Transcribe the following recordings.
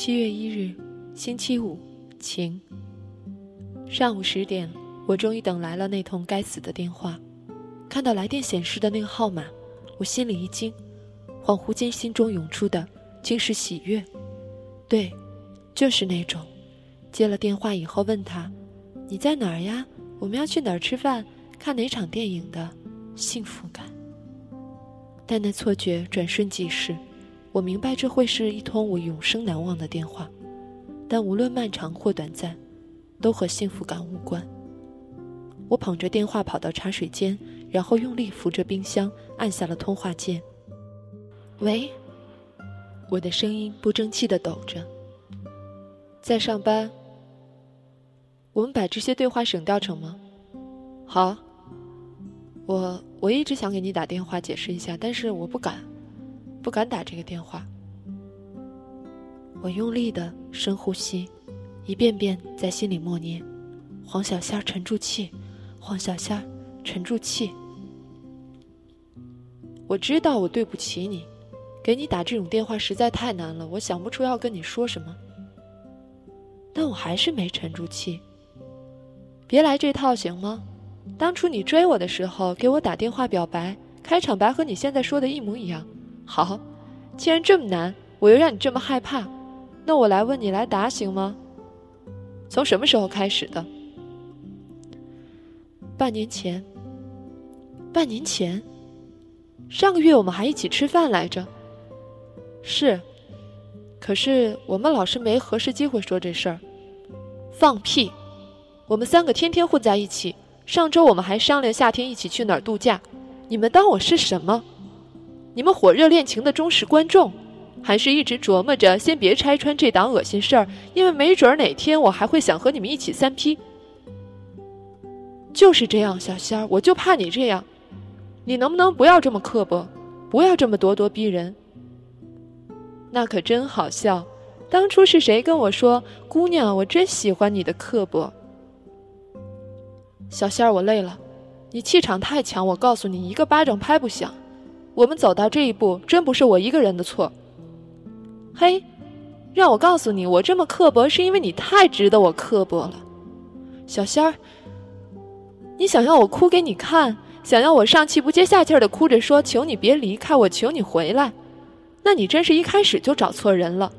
七月一日，星期五，晴。上午十点，我终于等来了那通该死的电话。看到来电显示的那个号码，我心里一惊，恍惚间心中涌出的竟是喜悦。对，就是那种，接了电话以后问他：“你在哪儿呀？我们要去哪儿吃饭？看哪场电影？”的幸福感。但那错觉转瞬即逝，我明白这会是一通我永生难忘的电话。但无论漫长或短暂，都和幸福感无关。我捧着电话跑到茶水间，然后用力扶着冰箱，按下了通话键。喂，我的声音不争气的抖着。在上班。我们把这些对话省掉成吗？好。我我一直想给你打电话解释一下，但是我不敢，不敢打这个电话。我用力的深呼吸，一遍遍在心里默念：“黄小仙，沉住气，黄小仙，沉住气。”我知道我对不起你，给你打这种电话实在太难了，我想不出要跟你说什么。但我还是没沉住气。别来这套行吗？当初你追我的时候给我打电话表白，开场白和你现在说的一模一样。好，既然这么难，我又让你这么害怕。那我来问你来答行吗？从什么时候开始的？半年前。半年前，上个月我们还一起吃饭来着。是，可是我们老是没合适机会说这事儿。放屁！我们三个天天混在一起。上周我们还商量夏天一起去哪儿度假。你们当我是什么？你们火热恋情的忠实观众？还是一直琢磨着先别拆穿这档恶心事儿，因为没准哪天我还会想和你们一起三 P。就是这样，小仙儿，我就怕你这样。你能不能不要这么刻薄，不要这么咄咄逼人？那可真好笑。当初是谁跟我说：“姑娘，我真喜欢你的刻薄。”小仙儿，我累了。你气场太强，我告诉你，一个巴掌拍不响。我们走到这一步，真不是我一个人的错。嘿，让我告诉你，我这么刻薄是因为你太值得我刻薄了，小仙儿。你想要我哭给你看，想要我上气不接下气的哭着说：“求你别离开我，求你回来。”那你真是一开始就找错人了。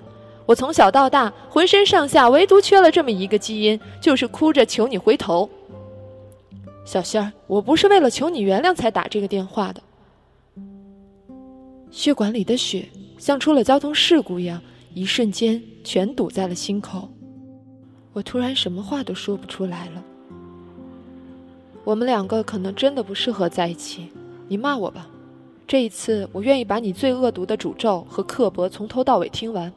我从小到大，浑身上下唯独缺了这么一个基因，就是哭着求你回头。小仙儿，我不是为了求你原谅才打这个电话的。血管里的血。像出了交通事故一样，一瞬间全堵在了心口。我突然什么话都说不出来了。我们两个可能真的不适合在一起。你骂我吧，这一次我愿意把你最恶毒的诅咒和刻薄从头到尾听完。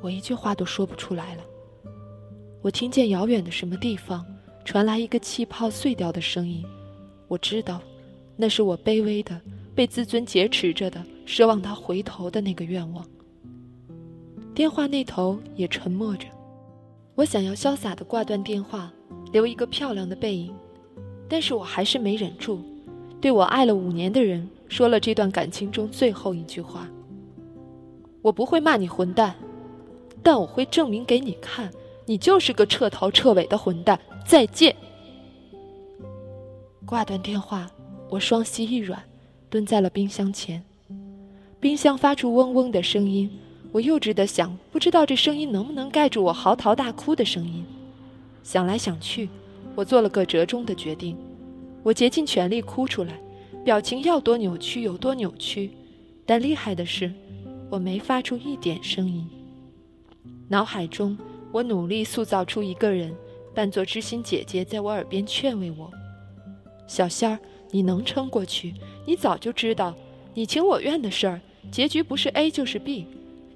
我一句话都说不出来了。我听见遥远的什么地方传来一个气泡碎掉的声音，我知道，那是我卑微的。被自尊劫持着的，奢望他回头的那个愿望。电话那头也沉默着，我想要潇洒的挂断电话，留一个漂亮的背影，但是我还是没忍住，对我爱了五年的人说了这段感情中最后一句话：我不会骂你混蛋，但我会证明给你看，你就是个彻头彻尾的混蛋。再见。挂断电话，我双膝一软。蹲在了冰箱前，冰箱发出嗡嗡的声音。我幼稚的想，不知道这声音能不能盖住我嚎啕大哭的声音。想来想去，我做了个折中的决定。我竭尽全力哭出来，表情要多扭曲有多扭曲。但厉害的是，我没发出一点声音。脑海中，我努力塑造出一个人，扮作知心姐姐，在我耳边劝慰我：“小仙儿。”你能撑过去？你早就知道，你情我愿的事儿，结局不是 A 就是 B。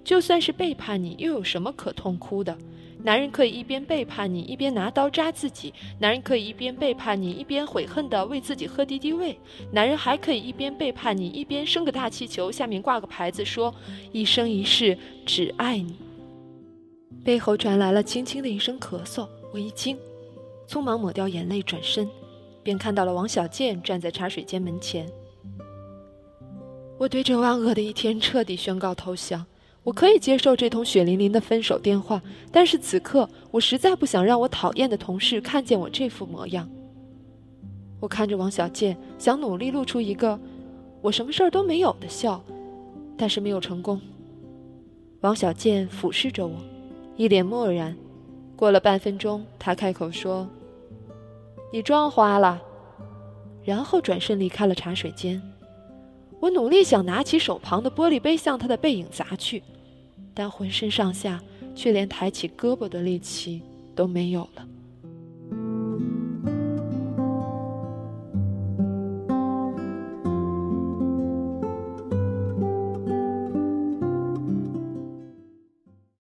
就算是背叛你，又有什么可痛哭的？男人可以一边背叛你，一边拿刀扎自己；男人可以一边背叛你，一边悔恨地为自己喝敌敌畏；男人还可以一边背叛你，一边生个大气球，下面挂个牌子说“一生一世只爱你”。背后传来了轻轻的一声咳嗽，我一惊，匆忙抹掉眼泪，转身。便看到了王小贱站在茶水间门前。我对这万恶的一天彻底宣告投降。我可以接受这通血淋淋的分手电话，但是此刻我实在不想让我讨厌的同事看见我这副模样。我看着王小贱，想努力露出一个我什么事儿都没有的笑，但是没有成功。王小贱俯视着我，一脸漠然。过了半分钟，他开口说：“你妆花了。”然后转身离开了茶水间。我努力想拿起手旁的玻璃杯向他的背影砸去，但浑身上下却连抬起胳膊的力气都没有了。